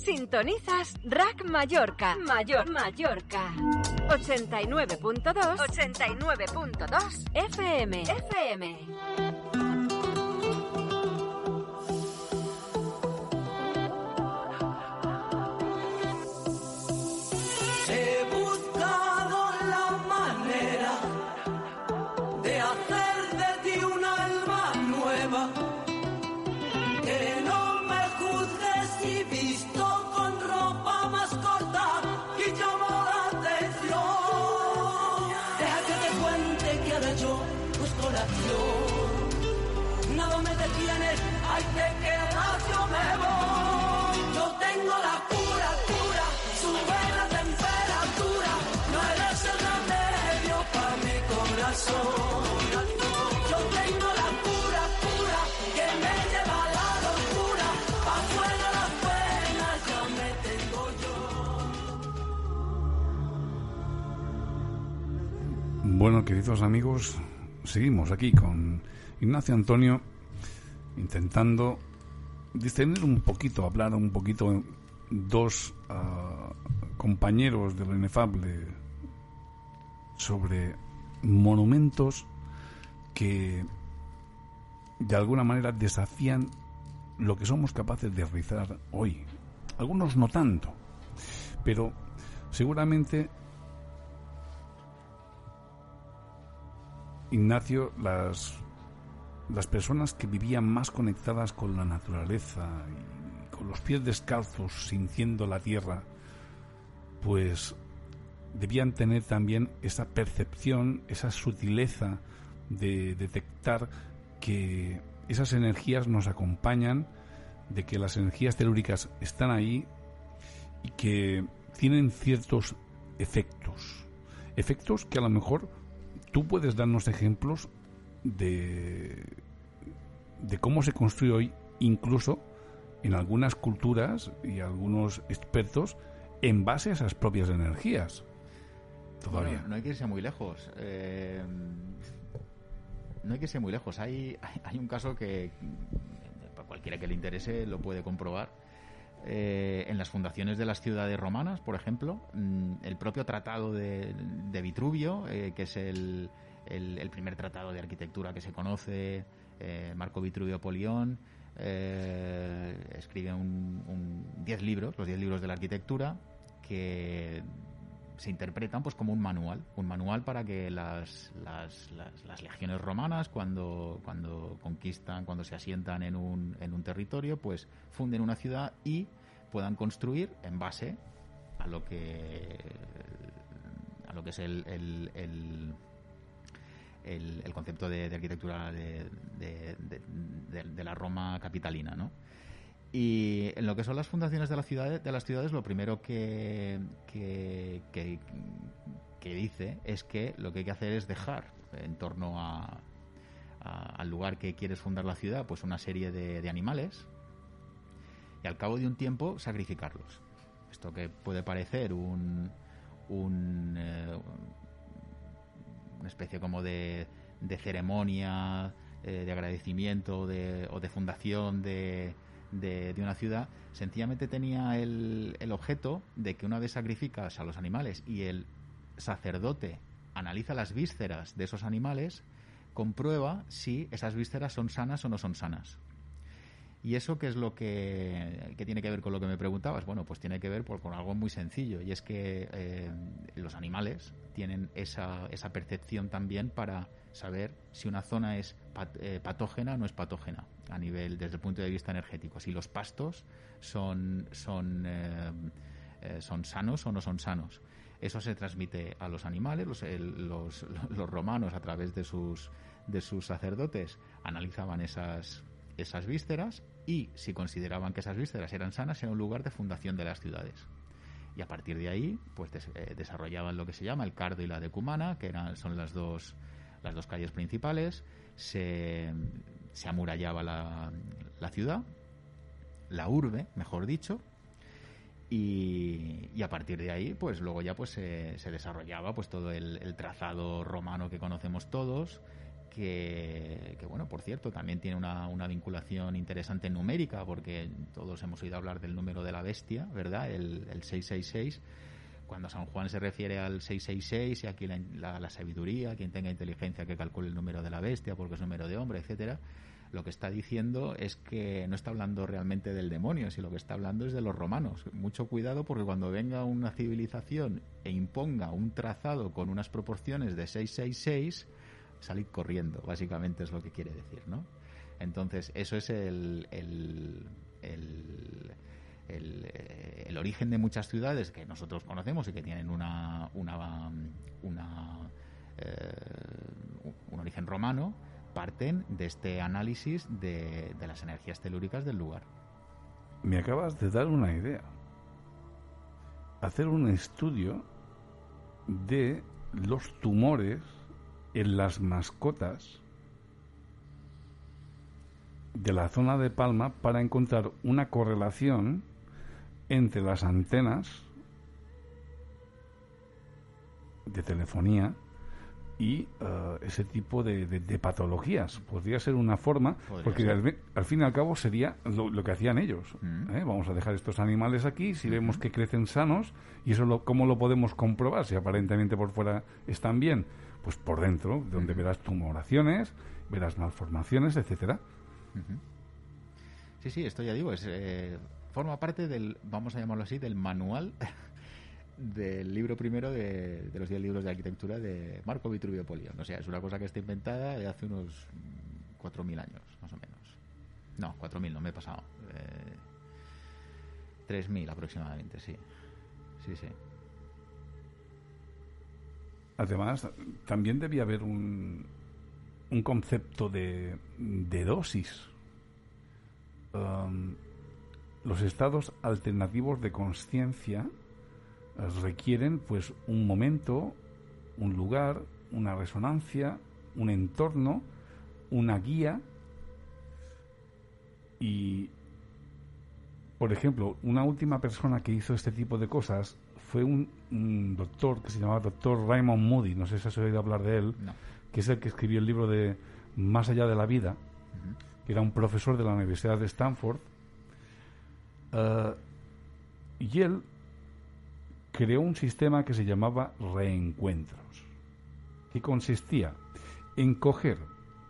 Sintonizas Rack Mallorca. Mayor Mallorca. 89.2. 89.2 FM. FM. Bueno, queridos amigos, seguimos aquí con Ignacio Antonio intentando distender un poquito, hablar un poquito dos ah, compañeros de lo inefable sobre monumentos que de alguna manera desafían lo que somos capaces de realizar hoy. Algunos no tanto, pero seguramente Ignacio, las, las personas que vivían más conectadas con la naturaleza y con los pies descalzos, sintiendo la tierra, pues debían tener también esa percepción, esa sutileza de detectar que esas energías nos acompañan, de que las energías telúricas están ahí y que tienen ciertos efectos. Efectos que a lo mejor tú puedes darnos ejemplos de, de cómo se construye hoy, incluso en algunas culturas y algunos expertos, en base a esas propias energías. Todavía. No hay que irse muy lejos. Eh, no hay que irse muy lejos. Hay, hay, hay un caso que cualquiera que le interese lo puede comprobar. Eh, en las fundaciones de las ciudades romanas, por ejemplo, mm, el propio tratado de, de Vitruvio, eh, que es el, el, primer tratado de arquitectura que se conoce, eh, Marco Vitruvio Polión, escribe un, diez libros, los diez libros de la arquitectura, que se interpretan pues como un manual, un manual para que las, las, las, legiones romanas cuando, cuando conquistan, cuando se asientan en un, en un territorio, pues funden una ciudad y puedan construir en base a lo que a lo que es el, el, el el, concepto de, de arquitectura de, de, de, la Roma capitalina, ¿no? Y en lo que son las fundaciones de las ciudades, de las ciudades lo primero que, que, que, dice es que lo que hay que hacer es dejar en torno a, al lugar que quieres fundar la ciudad, pues una serie de, de animales y al cabo de un tiempo sacrificarlos. Esto que puede parecer un, un eh, una especie como de, de ceremonia, eh, de agradecimiento de, o de fundación de, de, una ciudad, sencillamente tenía el, el objeto de que una vez sacrificas a los animales y el sacerdote analiza las vísceras de esos animales, comprueba si esas vísceras son sanas o no son sanas. ¿Y eso qué es lo que, que, tiene que ver con lo que me preguntabas? Bueno, pues tiene que ver por, con algo muy sencillo, y es que eh, los animales tienen esa, esa percepción también para saber si una zona es eh, patógena o no es patógena a nivel desde el punto de vista energético, si los pastos son, son, eh, son sanos o no son sanos. Eso se transmite a los animales, los, los, los romanos a través de sus, de sus sacerdotes analizaban esas, esas vísceras y si consideraban que esas vísceras eran sanas era un lugar de fundación de las ciudades. Y a partir de ahí, pues eh, desarrollaban lo que se llama el cardo y la decumana, que eran, son las dos, las dos calles principales. Se, se amurallaba la, la ciudad, la urbe, mejor dicho, y, a partir de ahí, pues luego ya pues se, se desarrollaba pues todo el, trazado romano que conocemos todos, que, bueno, por cierto, también tiene una, una, vinculación interesante numérica, porque todos hemos oído hablar del número de la bestia, ¿verdad? El, el 666. Cuando San Juan se refiere al 666 y aquí la, sabiduría, quien tenga inteligencia que calcule el número de la bestia porque es número de hombre, etcétera lo que está diciendo es que no está hablando realmente del demonio, sino que está hablando es de los romanos. Mucho cuidado porque cuando venga una civilización e imponga un trazado con unas proporciones de 666, salid corriendo, básicamente es lo que quiere decir, ¿no? Entonces, eso es el, el, origen de muchas ciudades que nosotros conocemos y que tienen una, una, eh, un origen romano, parten de este análisis de, las energías telúricas del lugar. Me acabas de dar una idea. Hacer un estudio de los tumores en las mascotas de la zona de Palma para encontrar una correlación entre las antenas de telefonía y eh, ese tipo de, patologías. Podría ser una forma, porque al, fin y al cabo sería lo, que hacían ellos. Mm. ¿eh? Vamos a dejar estos animales aquí, si vemos que crecen sanos, y eso lo, ¿cómo lo podemos comprobar? Si aparentemente por fuera están bien, pues por dentro, donde verás tumoraciones, verás malformaciones, etcétera. Sí, sí, esto ya digo, es, eh, forma parte del, vamos a llamarlo así, del manual del libro primero de, los 10 libros de arquitectura de Marco Vitruvio Polión. O sea, es una cosa que está inventada de hace unos 4.000 años, más o menos. No, 4.000, no me he pasado. Eh, 3.000 aproximadamente, sí. Sí, sí. Además, también debía haber un, un concepto de, de dosis. Um, los estados alternativos de conciencia requieren pues un momento, un lugar, una resonancia, un entorno, una guía. Y por ejemplo, una última persona que hizo este tipo de cosas fue un, doctor que se llamaba doctor Raymond Moody, no sé si has oído hablar de él, que es el que escribió el libro de Más allá de la vida, que era un profesor de la Universidad de Stanford. Eh, y él creó un sistema que se llamaba reencuentros, que consistía en coger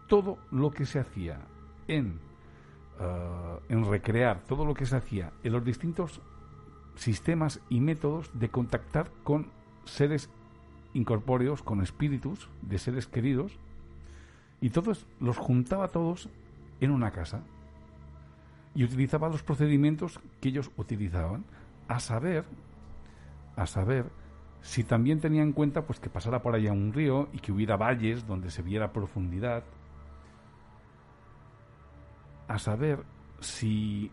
todo lo que se hacía en, eh, en recrear todo lo que se hacía en los distintos sistemas y métodos de contactar con seres incorpóreos, con espíritus de seres queridos, y todos los juntaba todos en una casa y utilizaba los procedimientos que ellos utilizaban, a saber a saber si también tenía en cuenta pues que pasara por allá un río y que hubiera valles donde se viera profundidad, a saber si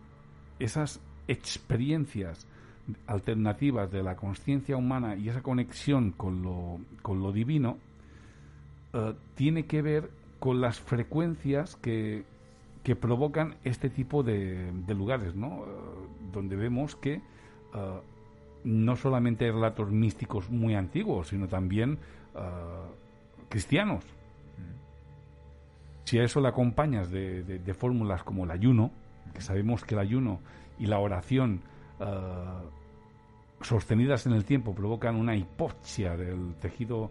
esas experiencias alternativas de la conciencia humana y esa conexión con lo, con lo divino eh, tiene que ver con las frecuencias que, que provocan este tipo de, de lugares, ¿no? Eh, donde vemos que eh, no solamente relatos místicos muy antiguos, sino también ah, cristianos. Si a eso le acompañas de, fórmulas como el ayuno, que sabemos que el ayuno y la oración sostenidas en el tiempo provocan una hipoxia del tejido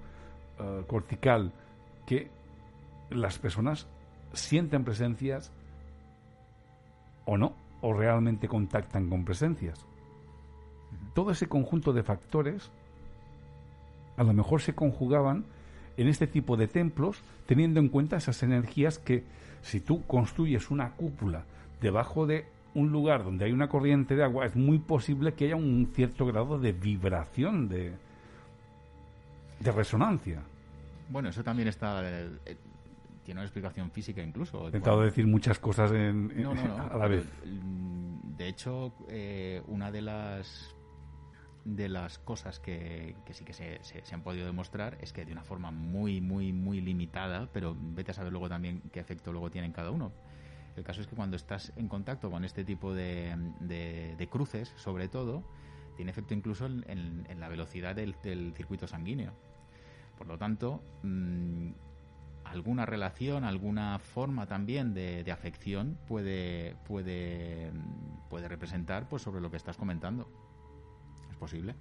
cortical que las personas sienten presencias o no, o realmente contactan con presencias todo ese conjunto de factores a lo mejor se conjugaban en este tipo de templos teniendo en cuenta esas energías que si tú construyes una cúpula debajo de un lugar donde hay una corriente de agua es muy posible que haya un cierto grado de vibración de, de resonancia. Bueno, eso también está... tiene una explicación física incluso. He intentado decir muchas cosas en, en- No, no, no. a la vez. Mm, De hecho, eh, una de las de las cosas que, que sí que se, se- se han podido demostrar es que de una forma muy, muy, muy limitada, pero vete a saber luego también qué efecto luego tiene en cada uno. El caso es que cuando estás en contacto con este tipo de, de- de cruces, sobre todo, tiene efecto incluso en, en- en la velocidad del, del circuito sanguíneo. Por lo tanto, mm, alguna relación, alguna forma también de, de afección puede, puede, mm, puede representar pues sobre lo que estás comentando. Es posible.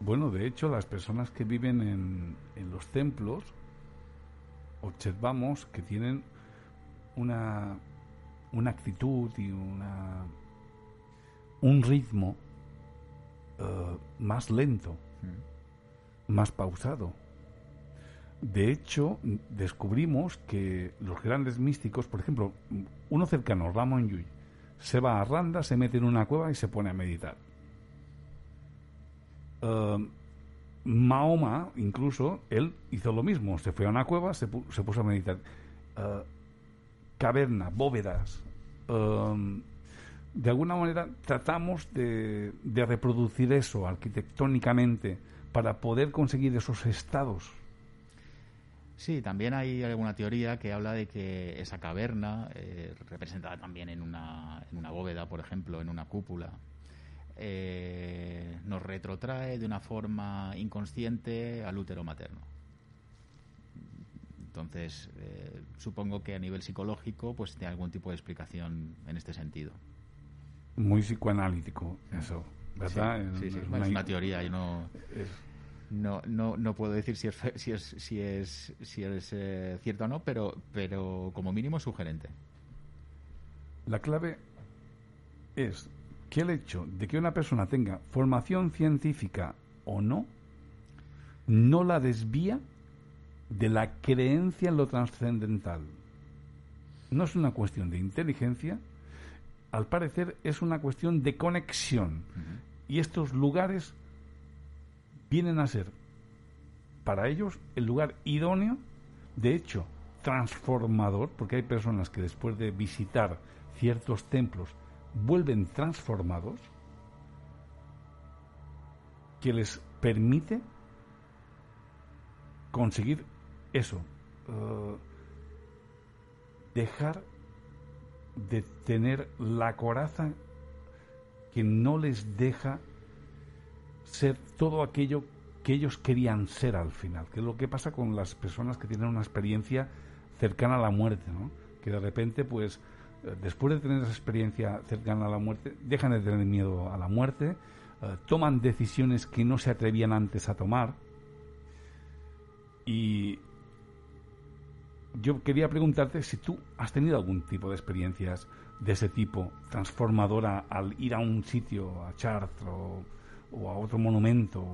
Bueno, de hecho, las personas que viven en, en los templos, observamos que tienen una, una actitud y una, un ritmo eh, más lento, más pausado. De hecho, descubrimos que los grandes místicos, por ejemplo, uno cercano, Ramon Llull, se va a Randa, se mete en una cueva y se pone a meditar. Eh, Mahoma, incluso, él hizo lo mismo. Se fue a una cueva, se, pu- se puso a meditar. Eh, caverna, bóvedas. eh, de alguna manera tratamos de reproducir eso arquitectónicamente para poder conseguir esos estados. Sí, también hay alguna teoría que habla de que esa caverna, eh, representada también en una, en una bóveda, por ejemplo, en una cúpula, eh, nos retrotrae de una forma inconsciente al útero materno. Entonces, eh, supongo que a nivel psicológico, pues tiene algún tipo de explicación en este sentido. Muy psicoanalítico, eso, ¿verdad? Sí, Es- sí, sí. es una- una teoría y no, es- no, no, no puedo decir si es, si es, si es, si es eh, cierto o no, pero, pero como mínimo es sugerente. La clave es que el hecho de que una persona tenga formación científica o no, no la desvía de la creencia en lo trascendental. No es una cuestión de inteligencia, al parecer es una cuestión de conexión. Y estos lugares vienen a ser para ellos el lugar idóneo, de hecho, transformador, porque hay personas que después de visitar ciertos templos vuelven transformados, que les permite conseguir eso, eh, dejar de tener la coraza que no les deja ser todo aquello que ellos querían ser al final, que es lo que pasa con las personas que tienen una experiencia cercana a la muerte, ¿no? Que de repente, pues, eh, después de tener esa experiencia cercana a la muerte, dejan de tener miedo a la muerte, eh, toman decisiones que no se atrevían antes a tomar. Y yo quería preguntarte si tú has tenido algún tipo de experiencias de ese tipo, transformadora, al ir a un sitio, a Chartres o, o a otro monumento.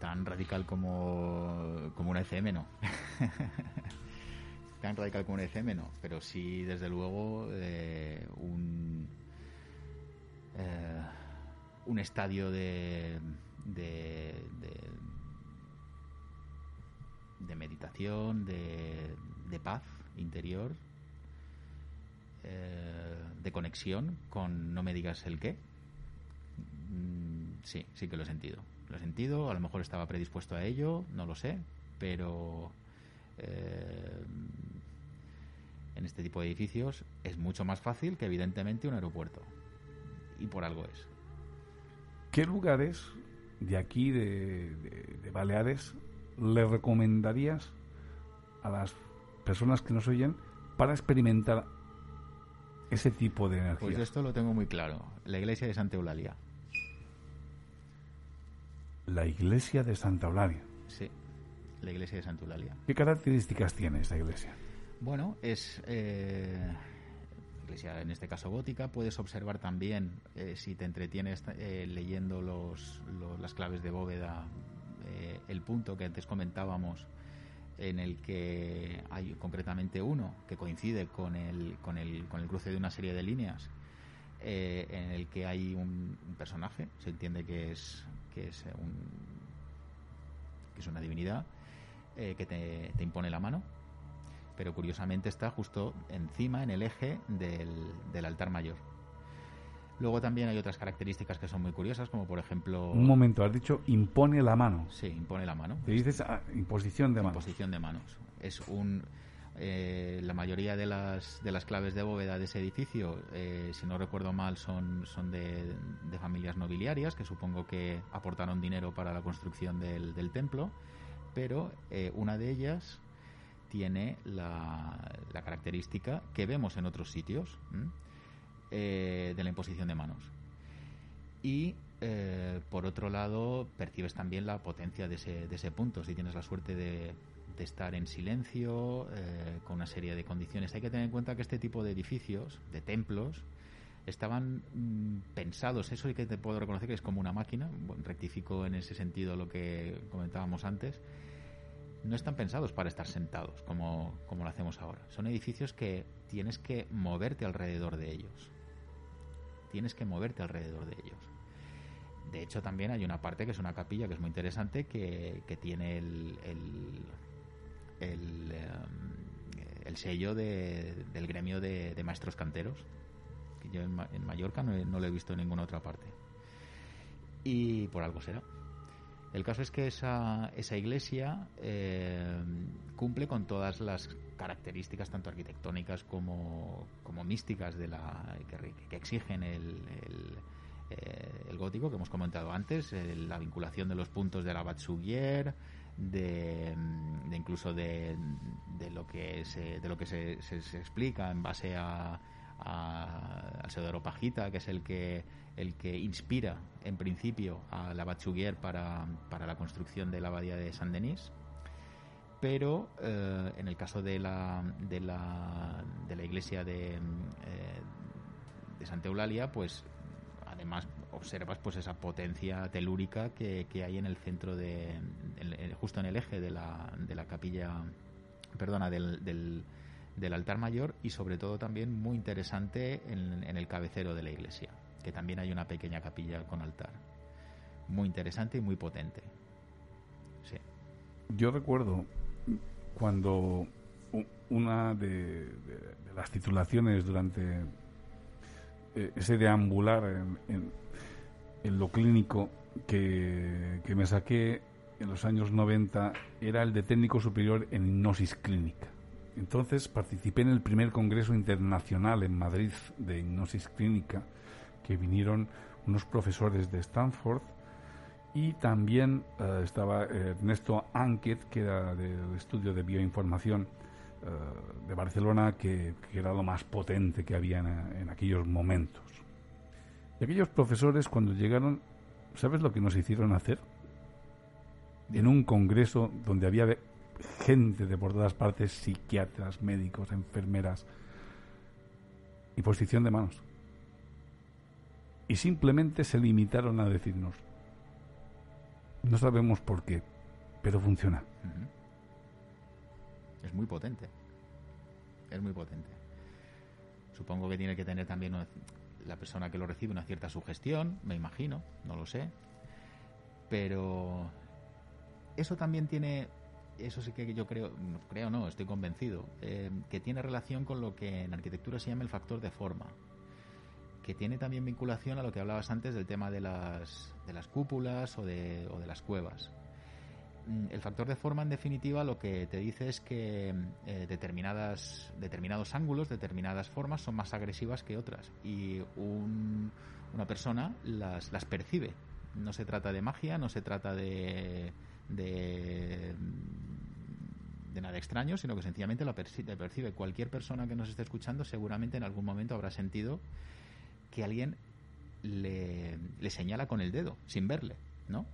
Tan radical como, como una ECM, no. Tan radical como una ECM, no. Pero sí, desde luego, eh, un, eh, un estadio de, de, meditación, de, de paz interior, eh, de conexión con no me digas el qué. Mm, Sí, sí que lo he sentido. Lo he sentido, a lo mejor estaba predispuesto a ello, no lo sé, pero eh, en este tipo de edificios es mucho más fácil que evidentemente un aeropuerto. Y por algo es. ¿Qué lugares de aquí, de, de- de Baleares, le recomendarías a las personas que nos oyen para experimentar ese tipo de energía? Pues esto lo tengo muy claro. La iglesia de Santa Eulalia. La iglesia de Santa Eulalia. Sí, la iglesia de Santa Eulalia. ¿Qué características tiene esta iglesia? Bueno, es eh, iglesia en este caso gótica. Puedes observar también, eh, si te entretienes eh, leyendo los, lo- las claves de bóveda, eh, el punto que antes comentábamos, en el que hay concretamente uno que coincide con el, con el, con el cruce de una serie de líneas. Eh, en el que hay un, personaje, se entiende que es, que es, un, que es una divinidad, eh, que te, te, impone la mano, pero curiosamente está justo encima, en el eje del, del altar mayor. Luego también hay otras características que son muy curiosas, como por ejemplo... Un momento, has dicho impone la mano. Sí, impone la mano. Te dices ah, imposición de manos. Imposición de manos. Es un... Eh, la mayoría de las, de las claves de bóveda de ese edificio, eh, si no recuerdo mal, son, son de, familias nobiliarias que supongo que aportaron dinero para la construcción del, templo, pero eh, una de ellas tiene la, la, característica que vemos en otros sitios. De la imposición de manos. Y por otro lado, percibes también la potencia de ese, de ese punto. Si tienes la suerte de, estar en silencio, eh, con una serie de condiciones. Hay que tener en cuenta que este tipo de edificios, de templos, estaban mm, pensados, eso sí que te puedo reconocer que es como una máquina, rectifico en ese sentido lo que comentábamos antes, no están pensados para estar sentados como, como lo hacemos ahora. Son edificios que tienes que moverte alrededor de ellos tienes que moverte alrededor de ellos. De hecho, también hay una parte que es una capilla que es muy interesante, que, tiene el, el, em, sello del gremio de, maestros canteros, que yo en, Mallorca no, lo he visto en ninguna otra parte. Y por algo será. El caso es que esa, esa iglesia em, cumple con todas las características tanto arquitectónicas como, como místicas de la que, exigen el, eh, el, gótico que hemos comentado antes, la vinculación de los puntos de la Batsugier, de, de, incluso de, de, lo que se, de lo que se, se, explica en base a, a, al Seudoro Pajita, que es el que el que inspira en principio a la Batsugier para, para la construcción de la abadía de Saint Denis pero eh, en el caso de la, de la, de la iglesia de, eh, de Santa Eulalia, pues además observas pues esa potencia telúrica que, hay en el centro de, justo en el eje de la, de la capilla perdona del, del, altar mayor y sobre todo también muy interesante en, el cabecero de la iglesia que también hay una pequeña capilla con altar muy interesante y muy potente sí. yo recuerdo cuando una de, las titulaciones durante ese deambular en, en, lo clínico que, me saqué en los años 90 era el de técnico superior en hipnosis clínica. Entonces participé en el primer congreso internacional en Madrid de hipnosis clínica, que vinieron unos profesores de Stanford y también eh, estaba Ernesto Anquet, que era del estudio de bioinformación eh, de Barcelona, que, era lo más potente que había en, aquellos momentos. Y aquellos profesores, cuando llegaron, ¿sabes lo que nos hicieron hacer? En un congreso donde había gente de por todas partes, psiquiatras, médicos, enfermeras, y posición de manos. Y simplemente se limitaron a decirnos, no sabemos por qué, pero funciona. Es muy potente. Es muy potente. Supongo que tiene que tener también la persona que lo recibe una cierta sugestión, me imagino, no lo sé. Pero eso también tiene, eso sí que yo creo, creo no, estoy convencido, eh, que tiene relación con lo que en arquitectura se llama el factor de forma que tiene también vinculación a lo que hablabas antes del tema de las, de las cúpulas o de, o de las cuevas. Mm, el factor de forma, en definitiva, lo que te dice es que eh, determinadas, determinados ángulos, determinadas formas son más agresivas que otras y una persona las, las percibe. No se trata de magia, no se trata de, de, de nada extraño, sino que sencillamente la percibe. Cualquier persona que nos esté escuchando seguramente en algún momento habrá sentido que alguien le, señala con el dedo, sin verle, ¿no?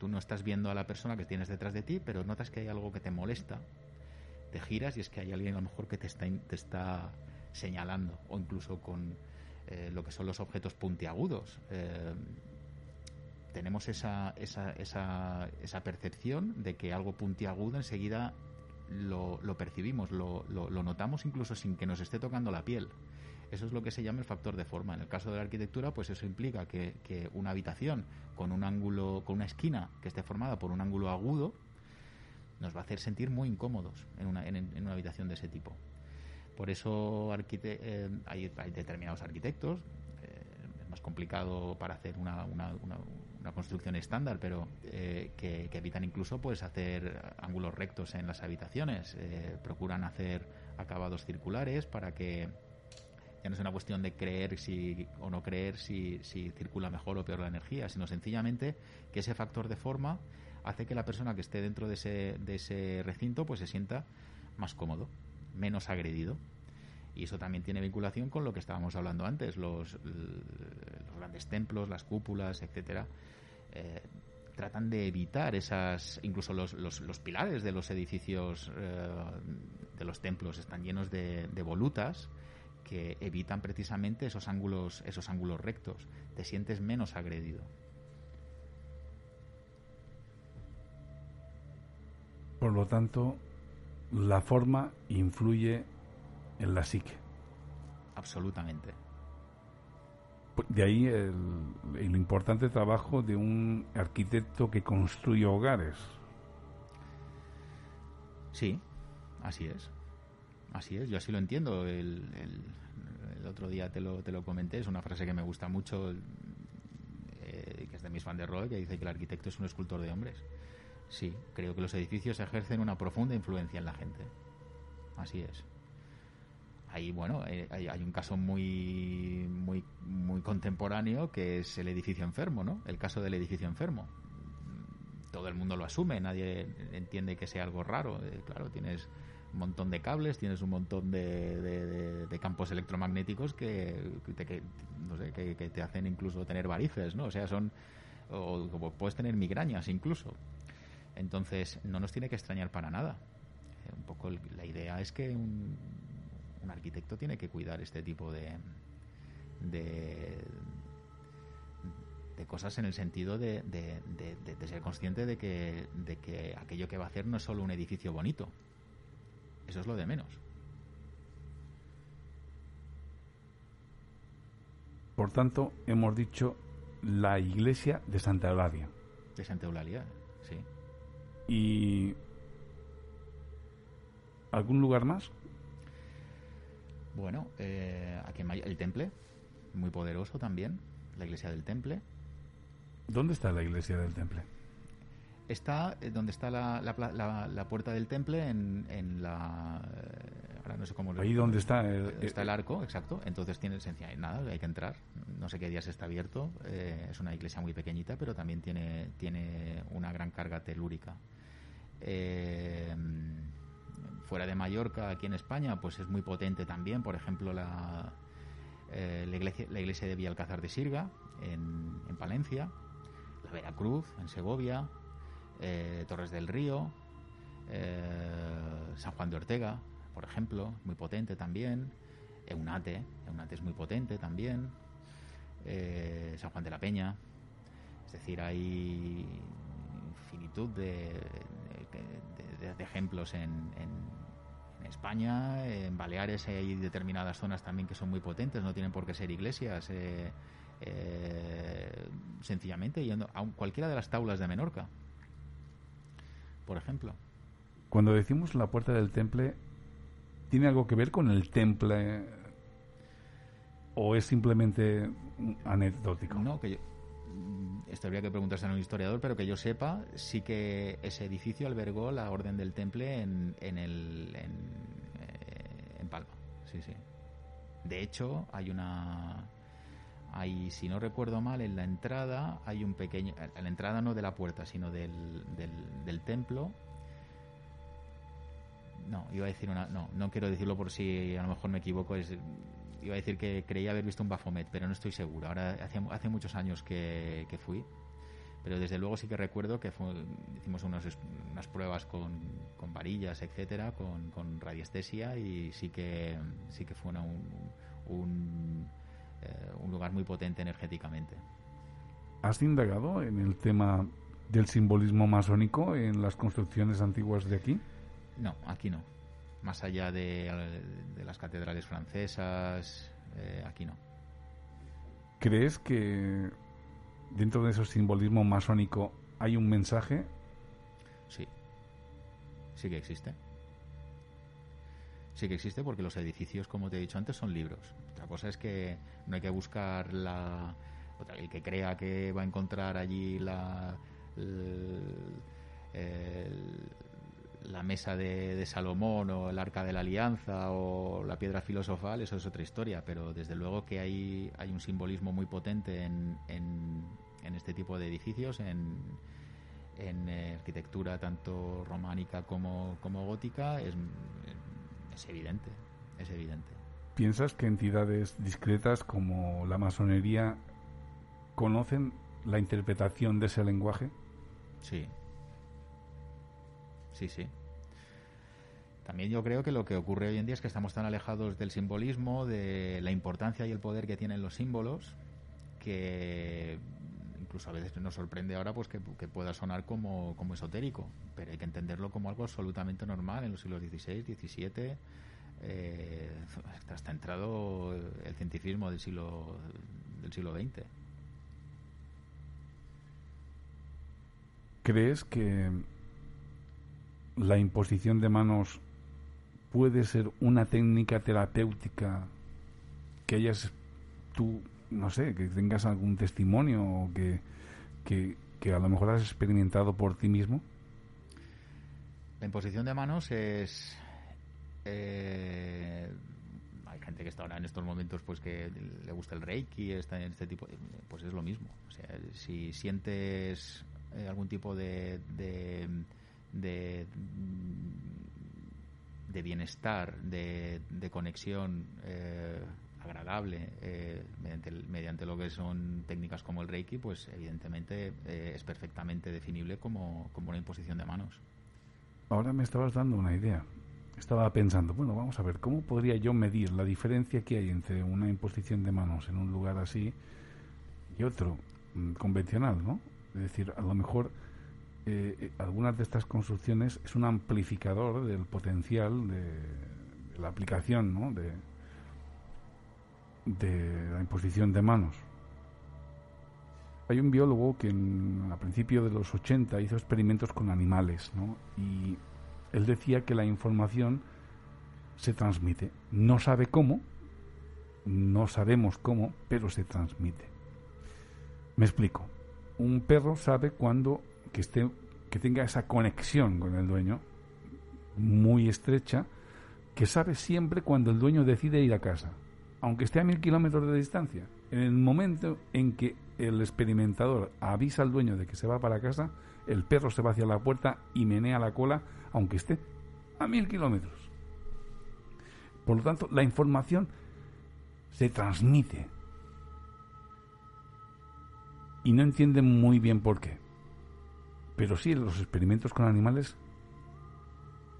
Tú no estás viendo a la persona que tienes detrás de ti, pero notas que hay algo que te molesta, te giras y es que hay alguien a lo mejor que te está, te está señalando, o incluso con eh, lo que son los objetos puntiagudos. Eh, tenemos esa, esa, esa, esa, percepción de que algo puntiagudo enseguida lo, lo percibimos, lo, lo, notamos incluso sin que nos esté tocando la piel Eso es lo que se llama el factor de forma. En el caso de la arquitectura, pues eso implica que, una habitación con un ángulo, con una esquina que esté formada por un ángulo agudo, nos va a hacer sentir muy incómodos en una, en, una habitación de ese tipo. Por eso eh, hay, determinados arquitectos, eh, es más complicado para hacer una, una, una construcción estándar, pero eh, que, evitan incluso pues hacer ángulos rectos en las habitaciones. procuran hacer acabados circulares para que ya no es una cuestión de creer si o no creer si, si circula mejor o peor la energía, sino sencillamente que ese factor de forma hace que la persona que esté dentro de ese, de ese recinto pues se sienta más cómodo, menos agredido. Y eso también tiene vinculación con lo que estábamos hablando antes, los, los grandes templos, las cúpulas, etcétera. Eh, tratan de evitar esas, incluso los, los, los pilares de los edificios, eh, de los templos, están llenos de, de volutas que evitan precisamente esos ángulos, esos ángulos rectos. Te sientes menos agredido. Por lo tanto, la forma influye en la psique. Absolutamente. De ahí el, el, importante trabajo de un arquitecto que construye hogares. Sí, así es. Así es, yo así lo entiendo. El, el, otro día te lo, te lo comenté, es una frase que me gusta mucho, eh, que es de mis Van der Rohe, que dice que el arquitecto es un escultor de hombres. Sí, creo que los edificios ejercen una profunda influencia en la gente. Así es. Ahí, bueno, eh, hay, hay, un caso muy, muy, muy contemporáneo que es el edificio enfermo, ¿no? El caso del edificio enfermo. Todo el mundo lo asume, nadie entiende que sea algo raro. Eh, claro, tienes un montón de cables, tienes un montón de, campos electromagnéticos que, que, te hacen incluso tener varices, ¿no? O sea, son... O, puedes tener migrañas incluso. Entonces, no nos tiene que extrañar para nada. Eh, un poco la idea es que un, arquitecto tiene que cuidar este tipo de, de, de cosas en el sentido de, de, de, ser consciente de que, de que aquello que va a hacer no es solo un edificio bonito, eso es lo de menos. Por tanto, hemos dicho la iglesia de Santa Eulalia. De Santa Eulalia, sí. ¿Y algún lugar más? Bueno, eh, aquí en el Temple, muy poderoso también, la iglesia del Temple. ¿Dónde está la iglesia del Temple? Está eh, donde está la, la, puerta del temple en, en la eh, ahora no sé cómo ahí donde está el, está el arco exacto. Entonces tiene esencia nada hay que entrar. No sé qué días está abierto eh, es una iglesia muy pequeñita pero también tiene tiene una gran carga telúrica. Fuera de Mallorca aquí en España pues es muy potente también por ejemplo la la, iglesia, la iglesia de Villalcázar de Sirga en, en Palencia la Veracruz en Segovia eh, Torres del Río, eh, San Juan de Ortega, por ejemplo, muy potente también, Eunate, Eunate es muy potente también, eh, San Juan de la Peña, es decir, hay infinitud de, ejemplos en, España, en Baleares hay determinadas zonas también que son muy potentes, no tienen por qué ser iglesias, sencillamente yendo a cualquiera de las taulas de Menorca por ejemplo. Cuando decimos la puerta del temple, ¿tiene algo que ver con el temple o es simplemente anecdótico? No, que yo, mm, esto habría que preguntarse a un historiador, pero que yo sepa, sí que ese edificio albergó la orden del temple en, en, el, en, eh, en Palma. Sí, sí. De hecho, hay una hay, si no recuerdo mal, en la entrada hay un pequeño, en la entrada no de la puerta, sino del, del, templo. No, iba a decir una, no, no quiero decirlo por si a lo mejor me equivoco, es, iba a decir que creía haber visto un Bafomet, pero no estoy seguro. Ahora hace, hace muchos años que, fui, pero desde luego sí que recuerdo que hicimos unas, unas pruebas con, con, varillas, etcétera, con, con, radiestesia y sí que sí que fue un eh, un lugar muy potente energéticamente. ¿Has indagado en el tema del simbolismo masónico en las construcciones antiguas de aquí? No, aquí no. Más allá de, las catedrales francesas, Eh, aquí no. ¿Crees que dentro de ese simbolismo masónico hay un mensaje? Sí. Sí que existe. Sí que existe porque los edificios, como te he dicho antes, son libros. Otra cosa es que no hay que buscar la... El que crea que va a encontrar allí la... la mesa de, Salomón o el arca de la alianza o la piedra filosofal, eso es otra historia, pero desde luego que hay, hay un simbolismo muy potente en, en, en este tipo de edificios, en, en arquitectura tanto románica como, como gótica, es, es evidente, es evidente. ¿Piensas que entidades discretas como la masonería conocen la interpretación de ese lenguaje? Sí. Sí, sí. También yo creo que lo que ocurre hoy en día es que estamos tan alejados del simbolismo, de la importancia y el poder que tienen los símbolos, que incluso a veces nos sorprende ahora pues que, pueda sonar como, como, esotérico, pero hay que entenderlo como algo absolutamente normal en los siglos XVI, XVII, eh, hasta entrado el cientifismo del siglo, del siglo XX. ¿Crees que la imposición de manos puede ser una técnica terapéutica que hayas tú no sé, que tengas algún testimonio o que, que, a lo mejor has experimentado por ti mismo? La imposición de manos es... Eh, hay gente que está ahora en estos momentos pues que le gusta el reiki, está en este tipo, pues es lo mismo. O sea, si sientes eh, algún tipo de, de, de, de bienestar, de, de conexión eh, agradable eh, mediante, mediante lo que son técnicas como el Reiki, pues evidentemente eh, es perfectamente definible como, como una imposición de manos. Ahora me estabas dando una idea. Estaba pensando, bueno, vamos a ver, ¿cómo podría yo medir la diferencia que hay entre una imposición de manos en un lugar así y otro mm, convencional, ¿no? Es decir, a lo mejor eh, algunas de estas construcciones es un amplificador del potencial de, de la aplicación, ¿no? De, de la imposición de manos. Hay un biólogo que a principios de los 80 hizo experimentos con animales, ¿no? Y él decía que la información se transmite. No sabe cómo, no sabemos cómo, pero se transmite. Me explico. Un perro sabe cuando que esté que tenga esa conexión con el dueño muy estrecha, que sabe siempre cuando el dueño decide ir a casa aunque esté a mil kilómetros de distancia, en el momento en que el experimentador avisa al dueño de que se va para casa, el perro se va hacia la puerta y menea la cola, aunque esté a mil kilómetros. Por lo tanto, la información se transmite. Y no entienden muy bien por qué. Pero sí, los experimentos con animales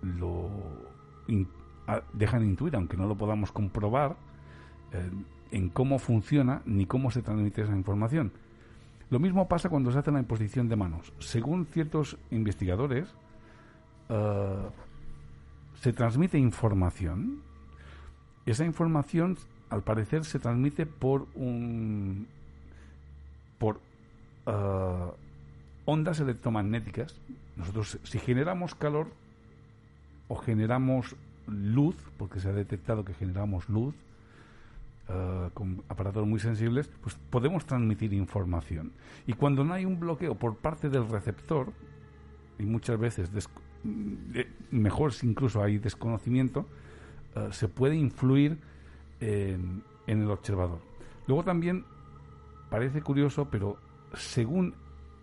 lo dejan intuir, aunque no lo podamos comprobar, eh, en cómo funciona ni cómo se transmite esa información. Lo mismo pasa cuando se hace la imposición de manos. Según ciertos investigadores, eh, se transmite información. Esa información, al parecer, se transmite por un por eh, ondas electromagnéticas. Nosotros, si generamos calor o generamos luz, porque se ha detectado que generamos luz, eh, con aparatos muy sensibles, pues podemos transmitir información. Y cuando no hay un bloqueo por parte del receptor, y muchas veces, mejor si incluso hay desconocimiento, eh, se puede influir en el observador. Luego también parece curioso, pero según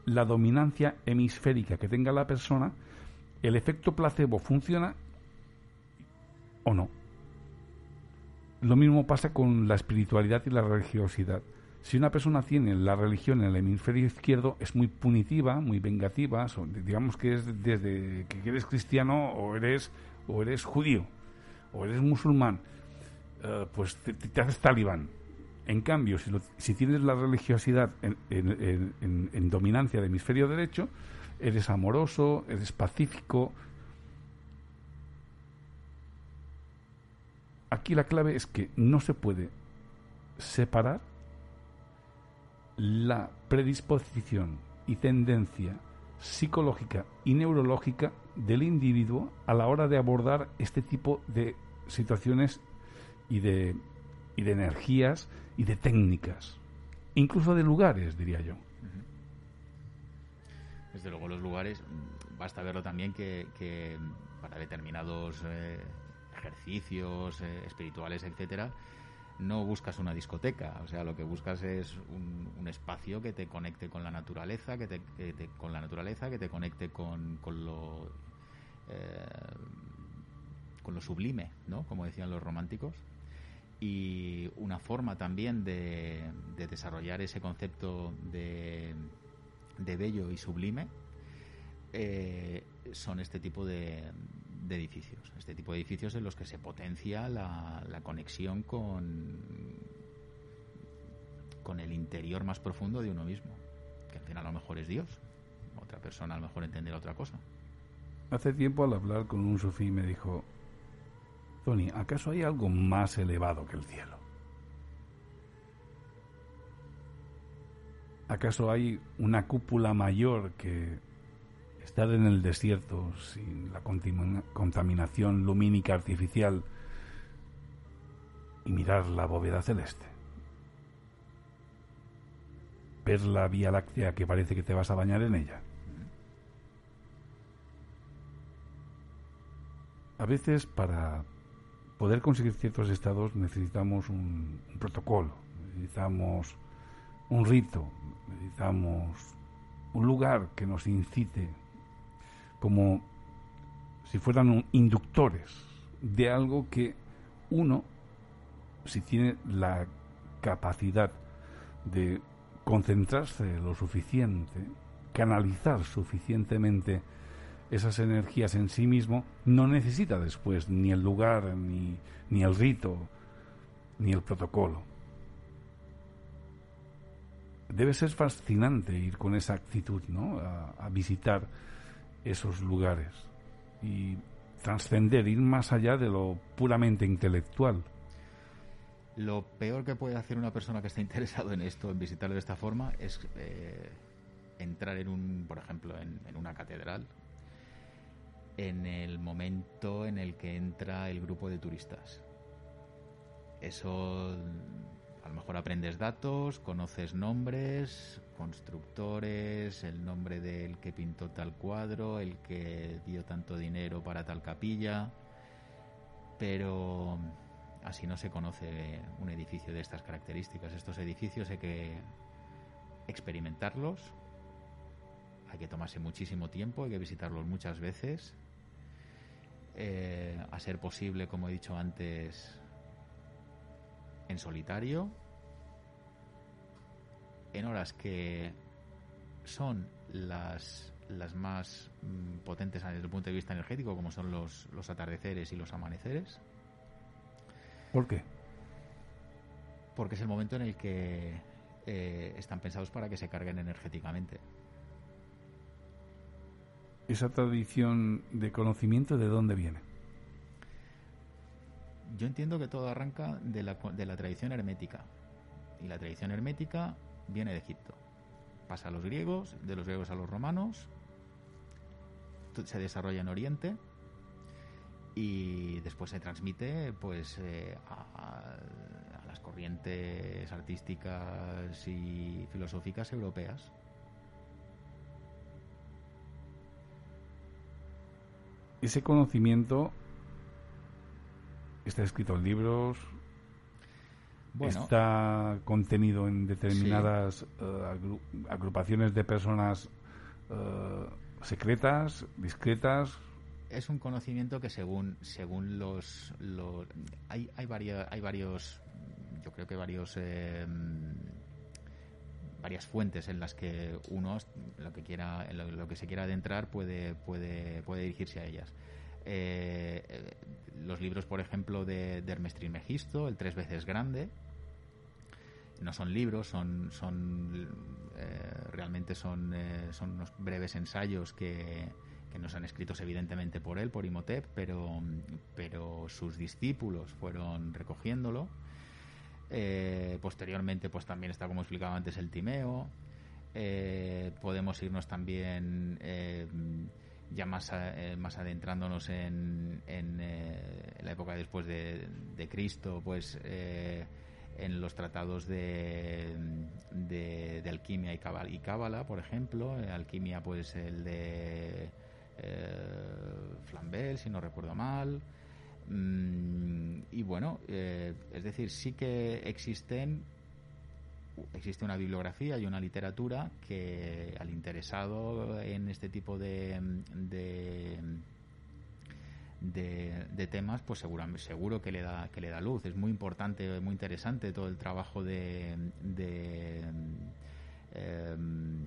la dominancia hemisférica que tenga la persona, el efecto placebo funciona o no. Lo mismo pasa con la espiritualidad y la religiosidad. Si una persona tiene la religión en el hemisferio izquierdo, es muy punitiva, muy vengativa, digamos que es desde que eres cristiano o eres, o eres judío o eres musulmán, eh, pues te, haces talibán. En cambio, si, si tienes la religiosidad en, en dominancia del hemisferio derecho, eres amoroso, eres pacífico, Aquí la clave es que no se puede separar la predisposición y tendencia psicológica y neurológica del individuo a la hora de abordar este tipo de situaciones y de, y de energías y de técnicas, incluso de lugares, diría yo. Desde luego los lugares, mm, basta verlo también que, para determinados eh, ejercicios eh, espirituales, etcétera, no buscas una discoteca, o sea, lo que buscas es un, espacio que te conecte con la naturaleza, que te, con la naturaleza, que te conecte con, con lo eh, con lo sublime, ¿no? Como decían los románticos. Y una forma también de, desarrollar ese concepto de, de bello y sublime eh, son este tipo de, de edificios, este tipo de edificios en los que se potencia la, conexión con, con el interior más profundo de uno mismo, que al final a lo mejor es Dios, otra persona a lo mejor entenderá otra cosa. Hace tiempo al hablar con un sufí me dijo, Tony, ¿acaso hay algo más elevado que el cielo? ¿Acaso hay una cúpula mayor que estar en el desierto sin la contaminación lumínica artificial y mirar la bóveda celeste. Ver la Vía Láctea que parece que te vas a bañar en ella. A veces para poder conseguir ciertos estados necesitamos un, un protocolo, necesitamos un rito, necesitamos un lugar que nos incite como si fueran inductores de algo que uno, si tiene la capacidad de concentrarse lo suficiente, canalizar suficientemente esas energías en sí mismo, no necesita después ni el lugar, ni, ni el rito, ni el protocolo. Debe ser fascinante ir con esa actitud, ¿no? a visitar esos lugares y trascender, ir más allá de lo puramente intelectual. Lo peor que puede hacer una persona que está interesado en esto, en visitarlo de esta forma, es eh, entrar en un, por ejemplo, en, una catedral, en el momento en el que entra el grupo de turistas. Eso a lo mejor aprendes datos, conoces nombres, constructores, el nombre del que pintó tal cuadro, el que dio tanto dinero para tal capilla, pero así no se conoce un edificio de estas características. Estos edificios hay que experimentarlos, hay que tomarse muchísimo tiempo, hay que visitarlos muchas veces. Eh, a ser posible, como he dicho antes, en solitario, en horas que son las, las más mm, potentes desde el punto de vista energético, como son los, los atardeceres y los amaneceres. ¿Por qué? Porque es el momento en el que eh, están pensados para que se carguen energéticamente. ¿Esa tradición de conocimiento de dónde viene? Yo entiendo que todo arranca de la, de la tradición hermética. Y la tradición hermética viene de Egipto. Pasa a los griegos, de los griegos a los romanos, se desarrolla en Oriente y después se transmite pues eh, a, las corrientes artísticas y filosóficas europeas. Ese conocimiento está escrito en libros, está contenido en determinadas eh, agrupaciones de personas eh, secretas, discretas. Es un conocimiento que según según los, hay hay varios hay varios yo creo que varios eh, varias fuentes en las que uno lo que quiera lo, que se quiera adentrar puede puede puede dirigirse a ellas. los libros, por ejemplo, de, de Hermes Trismegisto, el tres veces grande, no son libros, son, son eh, realmente son, eh, son unos breves ensayos que, que no son escritos evidentemente por él, por Imhotep, pero, pero sus discípulos fueron recogiéndolo. Eh, posteriormente, pues también está, como explicaba antes, el timeo. Podemos irnos también ya más, más adentrándonos en, en la época después de, de Cristo, pues en los tratados de, de, alquimia y, cábala, por ejemplo. alquimia, pues el de Flambel, si no recuerdo mal. Mm, y bueno, eh, es decir, sí que existen existe una bibliografía y una literatura que al interesado en este tipo de, de, de, temas pues seguramente seguro que le da que le da luz. Es muy importante muy interesante todo el trabajo de, de em,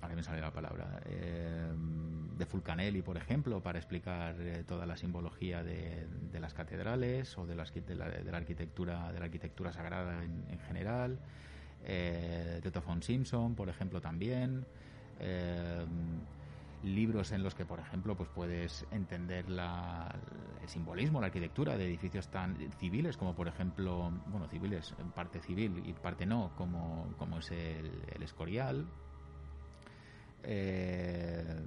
ahora me sale la palabra em, de Fulcanelli por ejemplo para explicar eh, toda la simbología de, las catedrales o de la, de la, arquitectura de la arquitectura sagrada en, general. Eh, de Tophon Simpson por ejemplo también. Em, libros en los que por ejemplo pues puedes entender el simbolismo la arquitectura de edificios tan civiles como por ejemplo bueno civiles parte civil y parte no como, como es el, Escorial eh,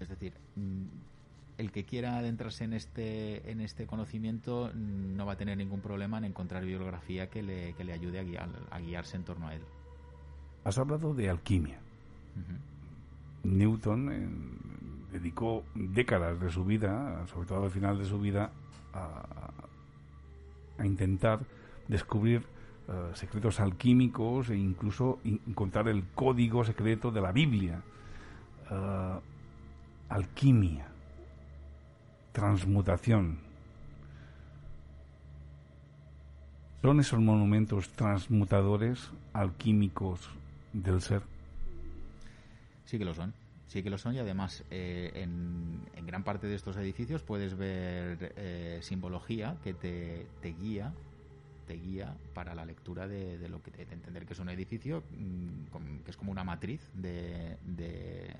es decir, mm, el que quiera adentrarse en este, en este conocimiento no va a tener ningún problema en encontrar bibliografía que le, que le ayude a, guiarse en torno a él. Has hablado de alquimia. Newton eh, dedicó décadas de su vida, sobre todo al final de su vida, a, intentar descubrir eh, secretos alquímicos e incluso encontrar el código secreto de la Biblia. Eh, alquimia, transmutación. ¿Son esos monumentos transmutadores alquímicos del ser? Sí que lo son sí que lo son y además eh, en, gran parte de estos edificios puedes ver simbología que te, te, guía te guía para la lectura de, lo que de entender que es un edificio mm, que es como una matriz de,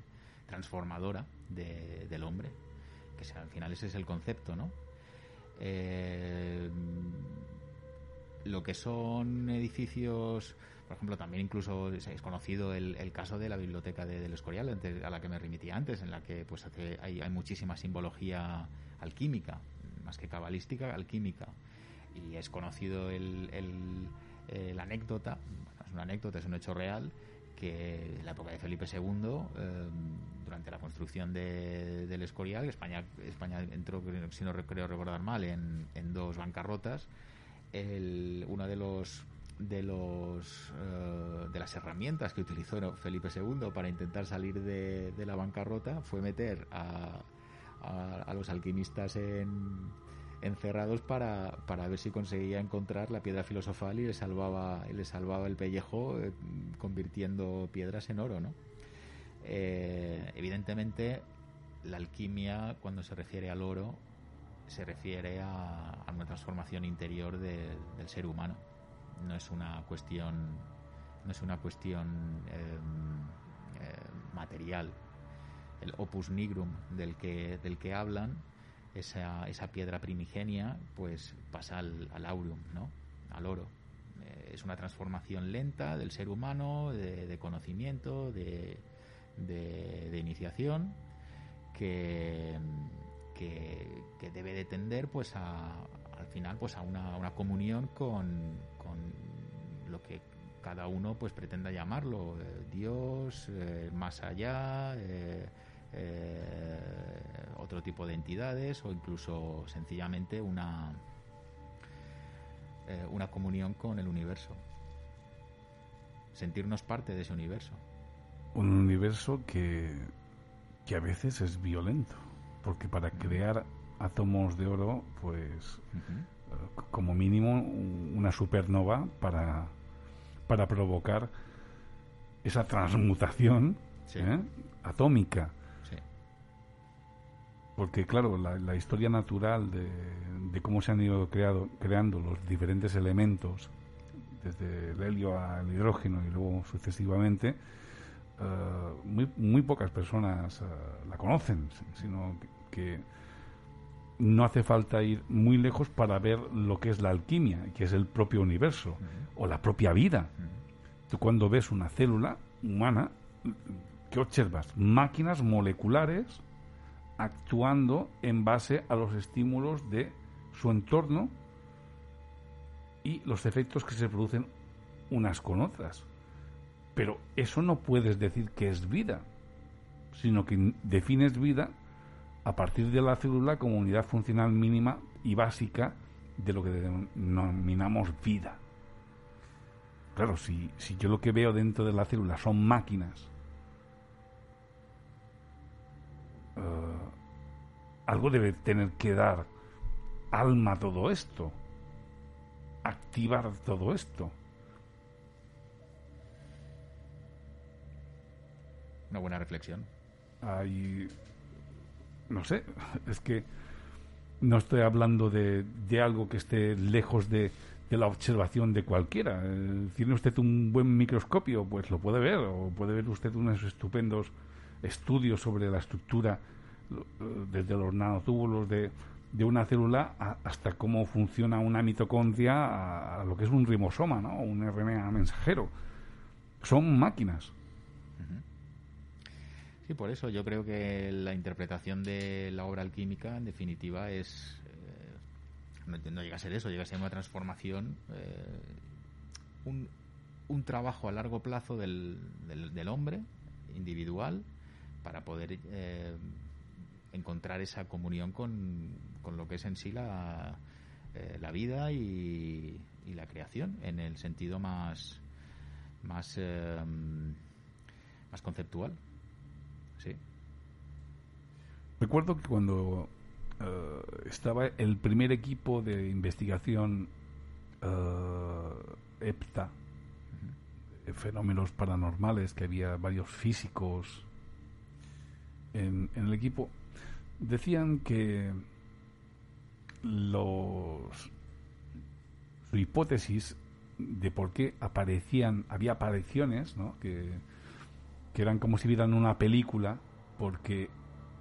transformadora del hombre que al final ese es el concepto no eh, lo que son edificios por ejemplo también incluso es conocido el, caso de la biblioteca de, del Escorial a la que me remití antes en la que pues hace, hay, hay muchísima simbología alquímica más que cabalística alquímica y es conocido el, el, la anécdota, es una anécdota, es un hecho real, que en la época de Felipe II, em, durante la construcción de, del Escorial, España, España entró, si no creo recordar mal, en, en dos bancarrotas. El, una de los de los eh, de las herramientas que utilizó Felipe II para intentar salir de, de la bancarrota fue meter a, a los alquimistas en, encerrados para, para ver si conseguía encontrar la piedra filosofal y le salvaba, le salvaba el pellejo eh, convirtiendo piedras en oro, ¿no? Eh, evidentemente, la alquimia, cuando se refiere al oro, se refiere a, una transformación interior del ser humano. No es una cuestión, no es una cuestión em, eh, material. El opus nigrum del que, del que hablan esa, esa piedra primigenia pues pasa al, al aurum, ¿no? al oro. Eh, es una transformación lenta del ser humano, de, conocimiento, de, de, iniciación, que, que, debe de tender pues a, al final pues a una, una comunión con, lo que cada uno pues pretenda llamarlo, eh, Dios, eh, más allá, eh, otro tipo de entidades o incluso sencillamente una, una comunión con el universo. Sentirnos parte de ese universo. Un universo que, que a veces es violento, porque para crear átomos de oro, pues como mínimo una supernova para, para provocar esa transmutación atómica. Porque claro, la, historia natural de, cómo se han ido creado, creando los diferentes elementos, desde el helio al hidrógeno y luego sucesivamente, eh, muy, muy pocas personas eh, la conocen, sino que, no hace falta ir muy lejos para ver lo que es la alquimia, que es el propio universo o la propia vida. Tú cuando ves una célula humana, ¿qué observas? Máquinas moleculares actuando en base a los estímulos de su entorno y los efectos que se producen unas con otras. Pero eso no puedes decir que es vida, sino que defines vida a partir de la célula como unidad funcional mínima y básica de lo que denominamos vida. Claro, si, si yo lo que veo dentro de la célula son máquinas, eh, algo debe tener que dar alma a todo esto, activar todo esto. Una buena reflexión. Hay, no sé, es que no estoy hablando de, de algo que esté lejos de, de la observación de cualquiera. Eh, tiene usted un buen microscopio, pues lo puede ver, o puede ver usted unos estupendos estudios sobre la estructura, desde los nanotúbulos de, de una célula hasta cómo funciona una mitocondria a, lo que es un ribosoma, ¿no? un RNA mensajero. Son máquinas. Sí, por eso yo creo que la interpretación de la obra alquímica, en definitiva, es no, llega a ser eso, llega a ser una transformación, eh, un, trabajo a largo plazo del, hombre individual para poder eh, encontrar esa comunión con, lo que es en sí la, eh, vida y, la creación en el sentido más conceptual recuerdo que cuando eh, estaba el primer equipo de investigación uh, EPTA, fenómenos paranormales, que había varios físicos en, el equipo, decían que los su hipótesis de por qué aparecían, había apariciones, ¿no? que, que eran como si vieran una película, porque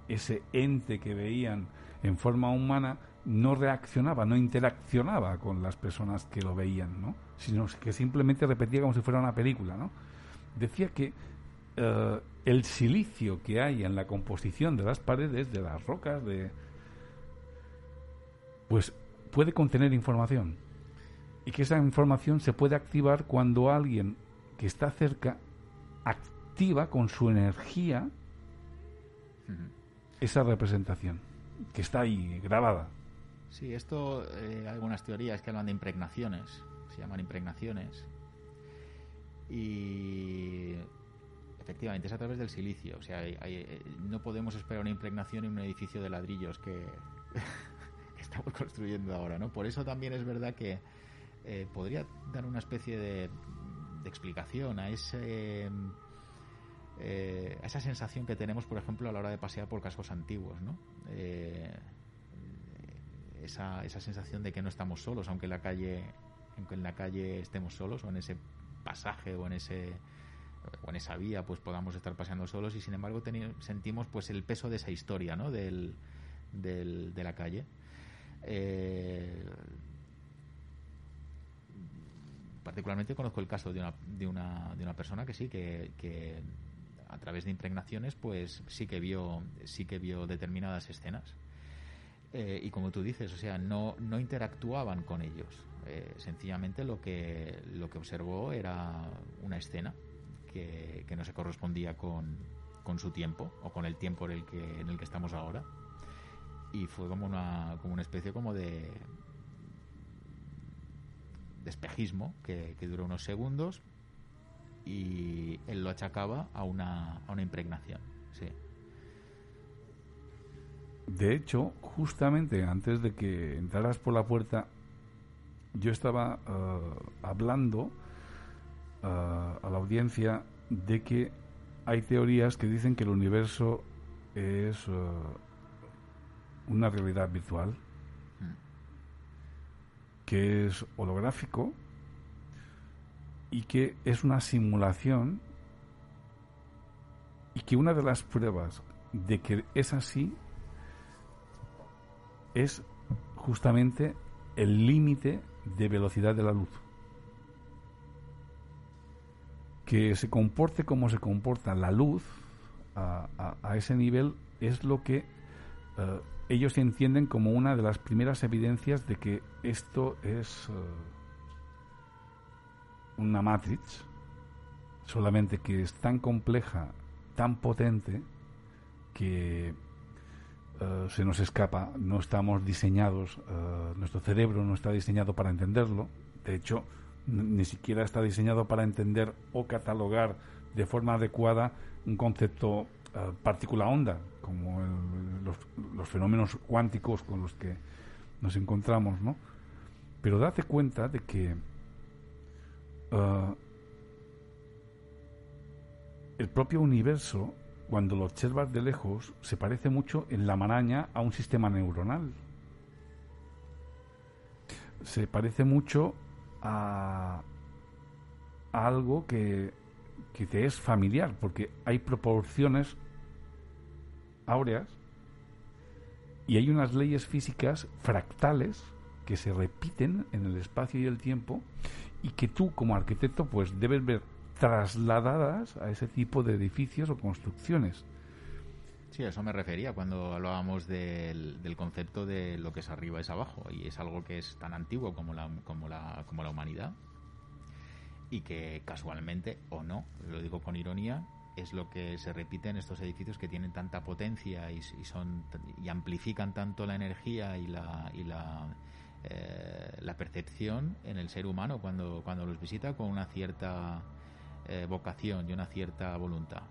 ese ente que veían en forma humana no reaccionaba, no interaccionaba con las personas que lo veían, ¿no? sino que simplemente repetía como si fuera una película. ¿no? Decía que eh, el silicio que hay en la composición de las paredes, de las rocas, de pues puede contener información y que esa información se puede activar cuando alguien que está cerca activa con su energía esa representación que está ahí grabada. Sí, esto eh, hay algunas teorías que hablan de impregnaciones, se llaman impregnaciones. Y efectivamente es a través del silicio, o sea, eh, no podemos esperar una impregnación en un edificio de ladrillos que, estamos construyendo ahora, ¿no? Por eso también es verdad que eh, podría dar una especie de, de explicación a ese eh, esa sensación que tenemos, por ejemplo, a la hora de pasear por cascos antiguos. Eh, esa, esa sensación de que no estamos solos, aunque en la calle, aunque en la calle estemos solos, o en ese pasaje, o en ese o en esa vía, pues podamos estar paseando solos y sin embargo sentimos pues el peso de esa historia, de la calle. Eh, particularmente conozco el caso de una, de una, de una persona que sí, que a través de impregnaciones, pues sí que vio, sí que vio determinadas escenas. Eh, y como tú dices, o sea, no, no interactuaban con ellos. Eh, sencillamente lo que, lo que observó era una escena que, que no se correspondía con, con, su tiempo o con el tiempo en el que, en el que estamos ahora. Y fue como una, como una especie como de, de espejismo que, que duró unos segundos, y él lo achacaba a una, a una impregnación. Sí. De hecho, justamente antes de que entraras por la puerta, yo estaba eh, hablando eh, a la audiencia de que hay teorías que dicen que el universo es eh, una realidad virtual, mm. que es holográfico, y que es una simulación y que una de las pruebas de que es así es justamente el límite de velocidad de la luz. Que se comporte como se comporta la luz a, ese nivel es lo que eh, ellos entienden como una de las primeras evidencias de que esto es eh, una matrix, solamente que es tan compleja, tan potente, que eh, se nos escapa, no estamos diseñados, eh, nuestro cerebro no está diseñado para entenderlo, de hecho, ni siquiera está diseñado para entender o catalogar de forma adecuada un concepto uh, partícula onda, como los, fenómenos cuánticos con los que nos encontramos, ¿no? Pero date cuenta de que el propio universo cuando lo observas de lejos, se parece mucho en la maraña a un sistema neuronal. Se parece mucho a, algo que, que te es familiar, porque hay proporciones áureas y hay unas leyes físicas fractales que se repiten en el espacio y el tiempo y que tú como arquitecto pues debes ver trasladadas a ese tipo de edificios o construcciones. Sí, a eso me refería cuando hablábamos del, concepto de lo que es arriba es abajo y es algo que es tan antiguo como la, como la, como la humanidad y que casualmente o no, lo digo con ironía, es lo que se repite en estos edificios que tienen tanta potencia y, son y amplifican tanto la energía y la y la, eh, la percepción en el ser humano cuando cuando los visita con una cierta eh, vocación y una cierta voluntad.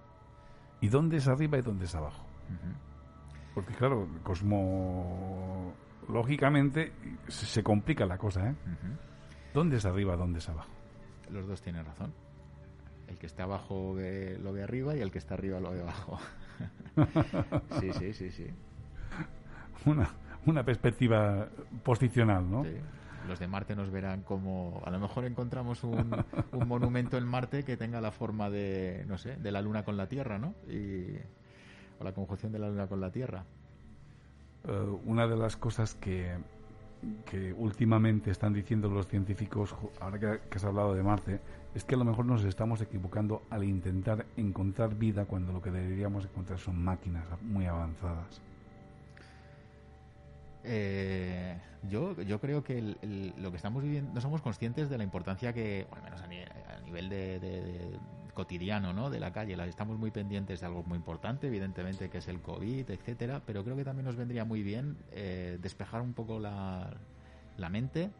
¿Y dónde es arriba y dónde es abajo? Porque claro, cosmológicamente se, complica la cosa, ¿eh? ¿Dónde es arriba, dónde es abajo? Los dos tienen razón. El que está abajo ve, lo ve arriba y el que está arriba lo ve abajo. sí, sí, sí, sí. Una, una perspectiva posicional, ¿no? Sí. Los de Marte nos verán como a lo mejor encontramos un, monumento en Marte que tenga la forma de no sé de la Luna con la Tierra no y o la conjunción de la Luna con la Tierra. Eh, una de las cosas que que últimamente están diciendo los científicos ahora que, que has hablado de Marte es que a lo mejor nos estamos equivocando al intentar encontrar vida cuando lo que deberíamos encontrar son máquinas muy avanzadas eh, yo, yo creo que lo que estamos viviendo, no somos conscientes de la importancia que, al menos a, nivel, de, cotidiano, ¿no? De la calle, estamos muy pendientes de algo muy importante, evidentemente, que es el COVID, etcétera, pero creo que también nos vendría muy bien eh, despejar un poco la, la mente,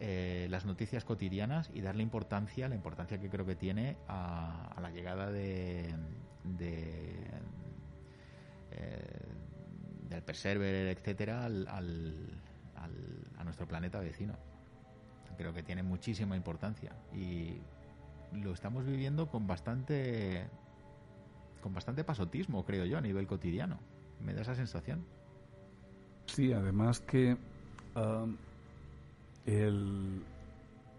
eh, las noticias cotidianas y darle importancia, la importancia que creo que tiene a, la llegada de, de eh, del Perserver, etcétera, al, al, a nuestro planeta vecino. Creo que tiene muchísima importancia y lo estamos viviendo con bastante con bastante pasotismo, creo yo, a nivel cotidiano. Me da esa sensación. Sí, además que um, el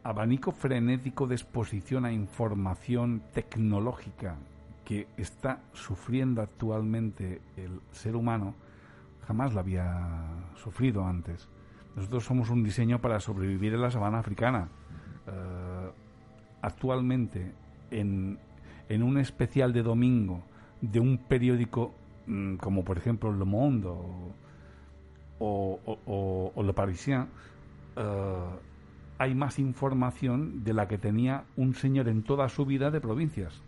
abanico frenético de exposición a información tecnológica que está sufriendo actualmente el ser humano jamás la había sufrido antes. Nosotros somos un diseño para sobrevivir en la sabana africana. Eh, actualmente, en, en, un especial de domingo de un periódico mm, como por ejemplo Le Monde o, o, Le Parisien, eh, hay más información de la que tenía un señor en toda su vida de provincias.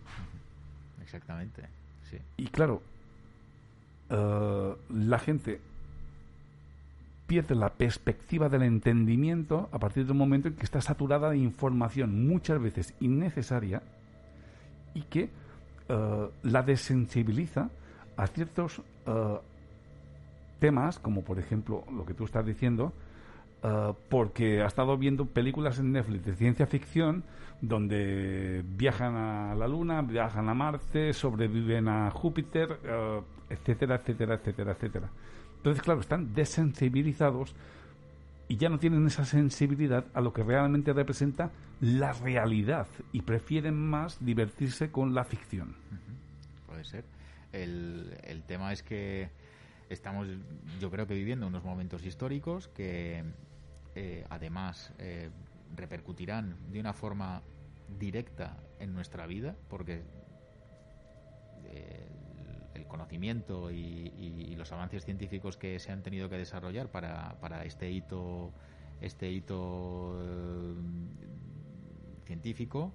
Exactamente, sí. Y claro, eh, la gente pierde la perspectiva del entendimiento a partir del momento en que está saturada de información muchas veces innecesaria y que eh, la desensibiliza a ciertos eh, temas, como por ejemplo lo que tú estás diciendo, porque ha estado viendo películas en Netflix de ciencia ficción donde viajan a la Luna, viajan a Marte, sobreviven a Júpiter, etcétera, etcétera, etcétera, etcétera. Entonces, claro, están desensibilizados y ya no tienen esa sensibilidad a lo que realmente representa la realidad y prefieren más divertirse con la ficción. Puede ser. El, el tema es que estamos, yo creo que viviendo unos momentos históricos que eh, además eh, repercutirán de una forma directa en nuestra vida, porque eh, el conocimiento y, los avances científicos que se han tenido que desarrollar para, para este hito este hito científico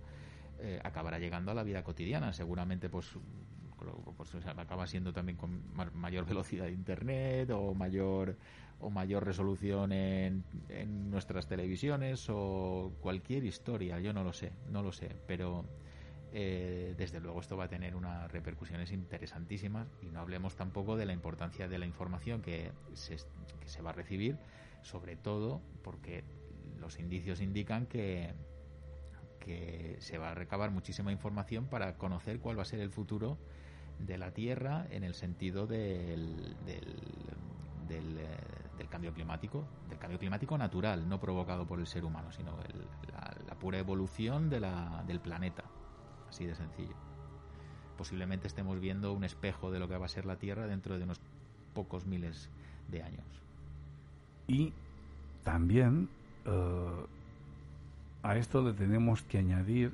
acabará llegando a la vida cotidiana. Seguramente pues pues, acaba siendo también con mayor velocidad de internet o mayor o mayor resolución en, en nuestras televisiones o cualquier historia. Yo no lo sé no lo sé pero eh, desde luego esto va a tener unas repercusiones interesantísimas y no hablemos tampoco de la importancia de la información que se, va a recibir sobre todo porque los indicios indican que se va a recabar muchísima información para conocer cuál va a ser el futuro de la Tierra en el sentido del, eh, cambio climático, del cambio climático natural, no provocado por el ser humano, sino la, pura evolución del planeta, así de sencillo. Posiblemente estemos viendo un espejo de lo que va a ser la Tierra dentro de unos pocos miles de años. Y también eh, a esto le tenemos que añadir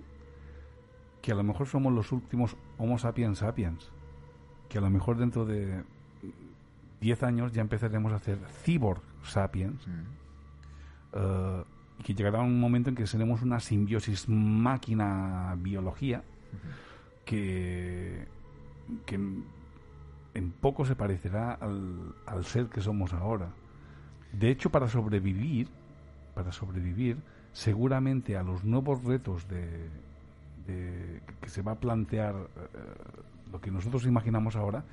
que a lo mejor somos los últimos Homo sapiens sapiens, que a lo mejor dentro de 10 años ya empezaremos a hacer cyborg sapiens, mm. eh, que llegará un momento en que seremos una simbiosis máquina-biología que, que en, poco se parecerá al, al ser que somos ahora. De hecho, para sobrevivir, para sobrevivir, seguramente a los nuevos retos de, que se va a plantear eh, lo que nosotros imaginamos ahora,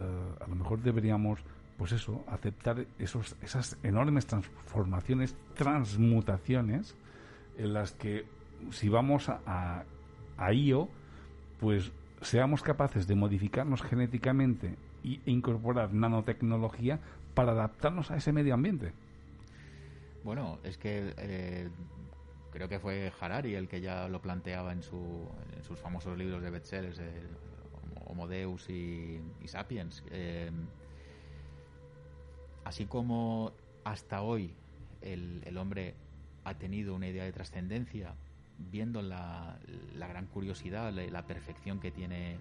eh, a lo mejor deberíamos, pues eso, aceptar esos, esas enormes transformaciones, transmutaciones, en las que si vamos a, a, IO, pues seamos capaces de modificarnos genéticamente e incorporar nanotecnología para adaptarnos a ese medio ambiente. Bueno, es que eh, creo que fue Harari el que ya lo planteaba en, su, en sus famosos libros de bestsellers, eh, Homo Deus y, Sapiens. Eh, así como hasta hoy el, hombre ha tenido una idea de trascendencia, viendo la, la, gran curiosidad, la, perfección que tiene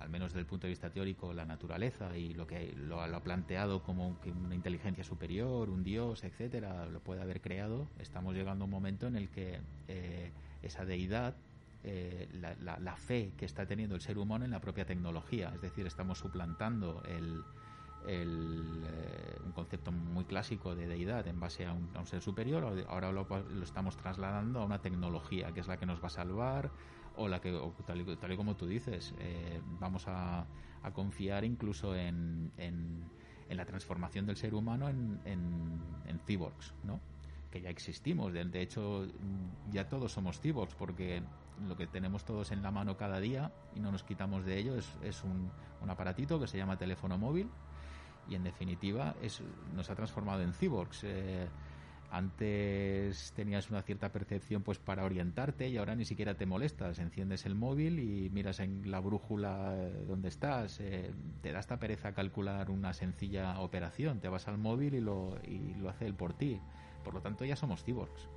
al menos desde el punto de vista teórico, la naturaleza y lo que lo, ha planteado como una inteligencia superior, un dios, etcétera, lo puede haber creado, estamos llegando a un momento en el que eh, esa deidad, eh, la, fe que está teniendo el ser humano en la propia tecnología, es decir, estamos suplantando el, el, eh, un concepto muy clásico de deidad en base a un, ser superior, ahora lo, lo, estamos trasladando a una tecnología que es la que nos va a salvar, o la que tal, y, como tú dices eh, vamos a, a, confiar incluso en, en, la transformación del ser humano en, en, cyborgs no que ya existimos. De, hecho ya todos somos cyborgs porque lo que tenemos todos en la mano cada día y no nos quitamos de ello es, es un, un aparatito que se llama teléfono móvil y en definitiva es, nos ha transformado en cyborgs eh, antes tenías una cierta percepción pues para orientarte y ahora ni siquiera te molestas. Enciendes el móvil y miras en la brújula eh, donde estás. Eh, te da esta pereza calcular una sencilla operación. Te vas al móvil y lo, y lo hace él por ti. Por lo tanto ya somos cyborgs.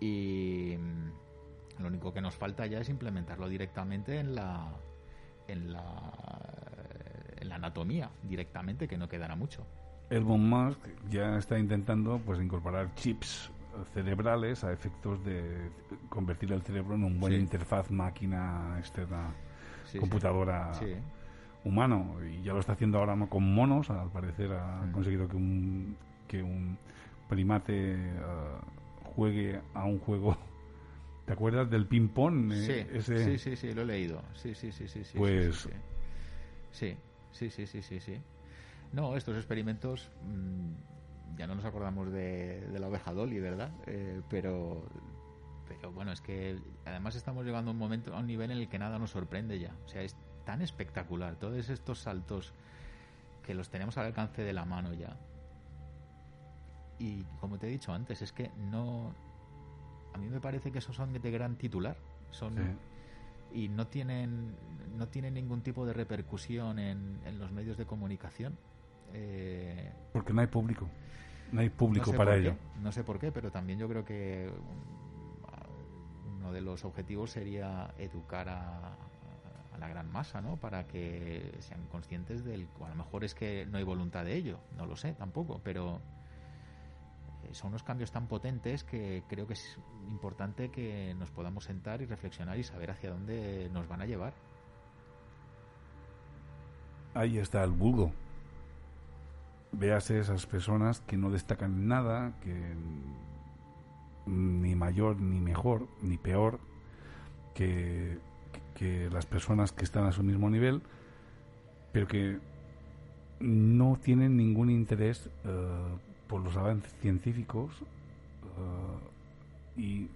Y mm, lo único que nos falta ya es implementarlo directamente en la, en la, la anatomía, directamente, que no quedará mucho. Elon Musk ya está intentando pues incorporar chips cerebrales a efectos de convertir el cerebro en un buen interfaz máquina externa computadora humano. Y ya lo está haciendo ahora con monos al parecer ha mm. conseguido que un que un primate uh, juegue a un juego. ¿te acuerdas del ping pong? Eh, sí, sí, sí, lo he leído. Sí, sí, sí, sí, sí pues sí, sí, sí, sí, sí, sí. No, estos experimentos mm, ya no nos acordamos de, la oveja Dolly, ¿verdad? Eh, pero, pero bueno, es que además estamos llegando a un momento, a un nivel en el que nada nos sorprende ya. O sea, es tan espectacular todos estos saltos que los tenemos al alcance de la mano ya. Y como te he dicho antes, es que no. A mí me parece que esos son de gran titular. Son. Y no tienen, no tienen ningún tipo de repercusión en, en los medios de comunicación Eh, Porque no hay público. No hay público no sé para ello. qué, no sé por qué, pero también yo creo que um, uno de los objetivos sería educar a, a la gran masa, ¿no? Para que sean conscientes del... a lo mejor es que no hay voluntad de ello, no lo sé tampoco, pero son unos cambios tan potentes que creo que es importante que nos podamos sentar y reflexionar y saber hacia dónde nos van a llevar. Ahí está el vulgo. Véase esas personas que no destacan nada, que ni mayor, ni mejor, ni peor que, que las personas que están a su mismo nivel, pero que no tienen ningún interés eh, por los avances científicos eh, y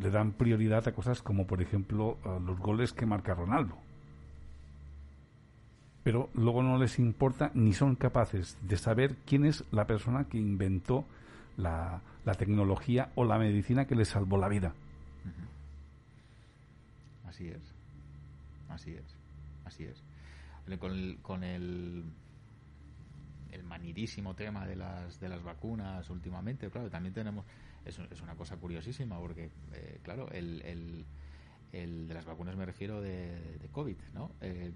le dan prioridad a cosas como, por ejemplo, los goles que marca Ronaldo pero luego no les importa ni son capaces de saber quién es la persona que inventó la, la tecnología o la medicina que les salvó la vida. Así es. Así es. Así es. Con el, con el, el manidísimo tema de las, de las vacunas últimamente, claro, también tenemos. Es, es una cosa curiosísima porque, eh, claro, el, el, el, de las vacunas me refiero de, COVID, ¿no? Eh,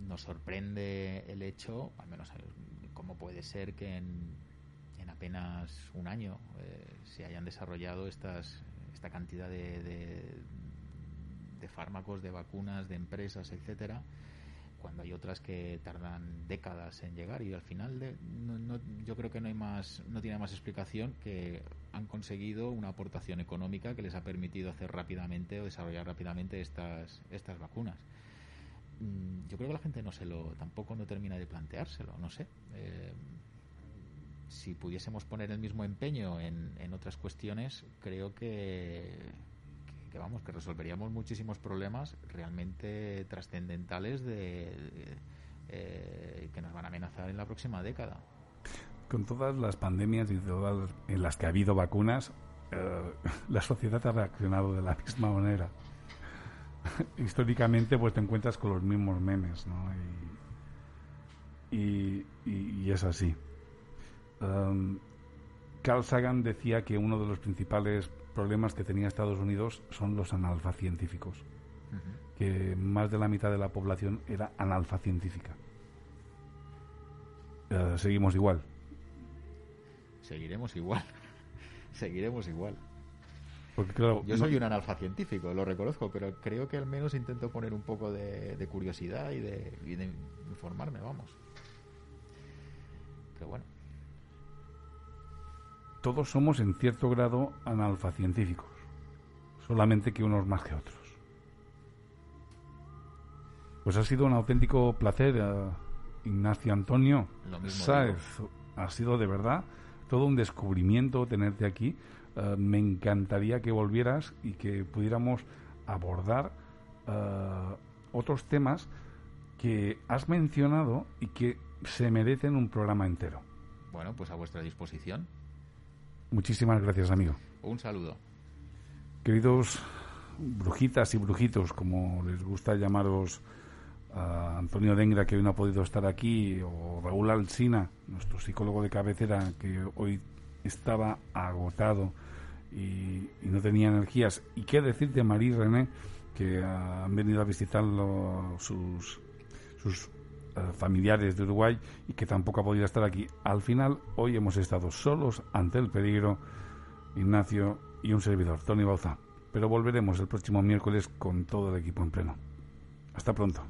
nos sorprende el hecho, al menos cómo puede ser que en, en apenas un año eh, se hayan desarrollado estas esta cantidad de, de, de, fármacos, de vacunas, de empresas, etcétera, cuando hay otras que tardan décadas en llegar y al final no, no, yo creo que no hay más no tiene más explicación que han conseguido una aportación económica que les ha permitido hacer rápidamente o desarrollar rápidamente estas estas vacunas. Yo creo que la gente no se lo tampoco no termina de planteárselo no sé. Eh, si pudiésemos poner el mismo empeño en, en otras cuestiones creo que, que, vamos que resolveríamos muchísimos problemas realmente trascendentales de, eh, que nos van a amenazar en la próxima década con todas las pandemias y todas en las que ha habido vacunas eh, la sociedad ha reaccionado de la misma manera históricamente pues te encuentras con los mismos memes, ¿no? Y, y es así. Um, Carl Sagan decía que uno de los principales problemas que tenía Estados Unidos son los analfacientíficos. Uh -huh. Que más de la mitad de la población era analfa científica. Uh, seguimos igual. Seguiremos igual. Seguiremos igual. Porque, claro, yo soy un analfa científico, lo reconozco, pero creo que al menos intento poner un poco de, de curiosidad y de, y de, informarme, vamos. Pero bueno. Todos somos en cierto grado analfa científicos, solamente que unos más que otros. Pues ha sido un auténtico placer, uh, Ignacio Antonio. Lo mismo ¿Sabes? Ha sido de verdad todo un descubrimiento tenerte aquí. Uh, me encantaría que volvieras y que pudiéramos abordar uh, otros temas que has mencionado y que se merecen un programa entero. Bueno, pues a vuestra disposición. Muchísimas gracias, amigo. Un saludo. Queridos brujitas y brujitos, como les gusta llamaros a Antonio Dengra, que hoy no ha podido estar aquí, o Raúl Alsina, nuestro psicólogo de cabecera, que hoy estaba agotado y, y, no tenía energías. Y qué decir de Marie René, que han venido a visitarlo sus, sus familiares de Uruguay y que tampoco ha podido estar aquí. Al final, hoy hemos estado solos ante el peligro, Ignacio y un servidor, Tony Bauza. Pero volveremos el próximo miércoles con todo el equipo en pleno. Hasta pronto.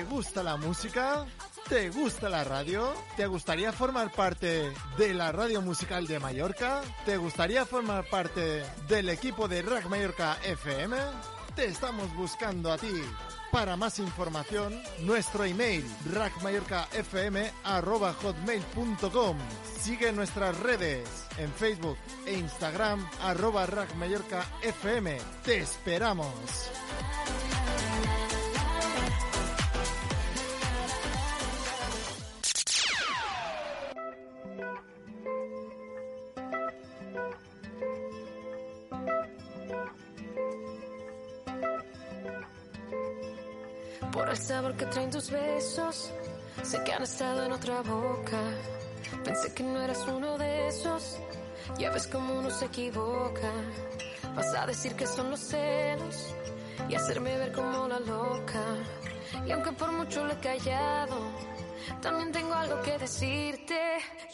¿Te gusta la música? ¿Te gusta la radio? ¿Te gustaría formar parte de la radio musical de Mallorca? ¿Te gustaría formar parte del equipo de Rack Mallorca FM? Te estamos buscando a ti. Para más información, nuestro email rackmallorcafm@hotmail.com. Sigue nuestras redes en Facebook e Instagram arroba. Te esperamos. Por el sabor que traen tus besos, sé que han estado en otra boca. Pensé que no eras uno de esos, ya ves cómo uno se equivoca. Vas a decir que son los celos y hacerme ver como la loca. Y aunque por mucho lo he callado, también tengo algo que decirte.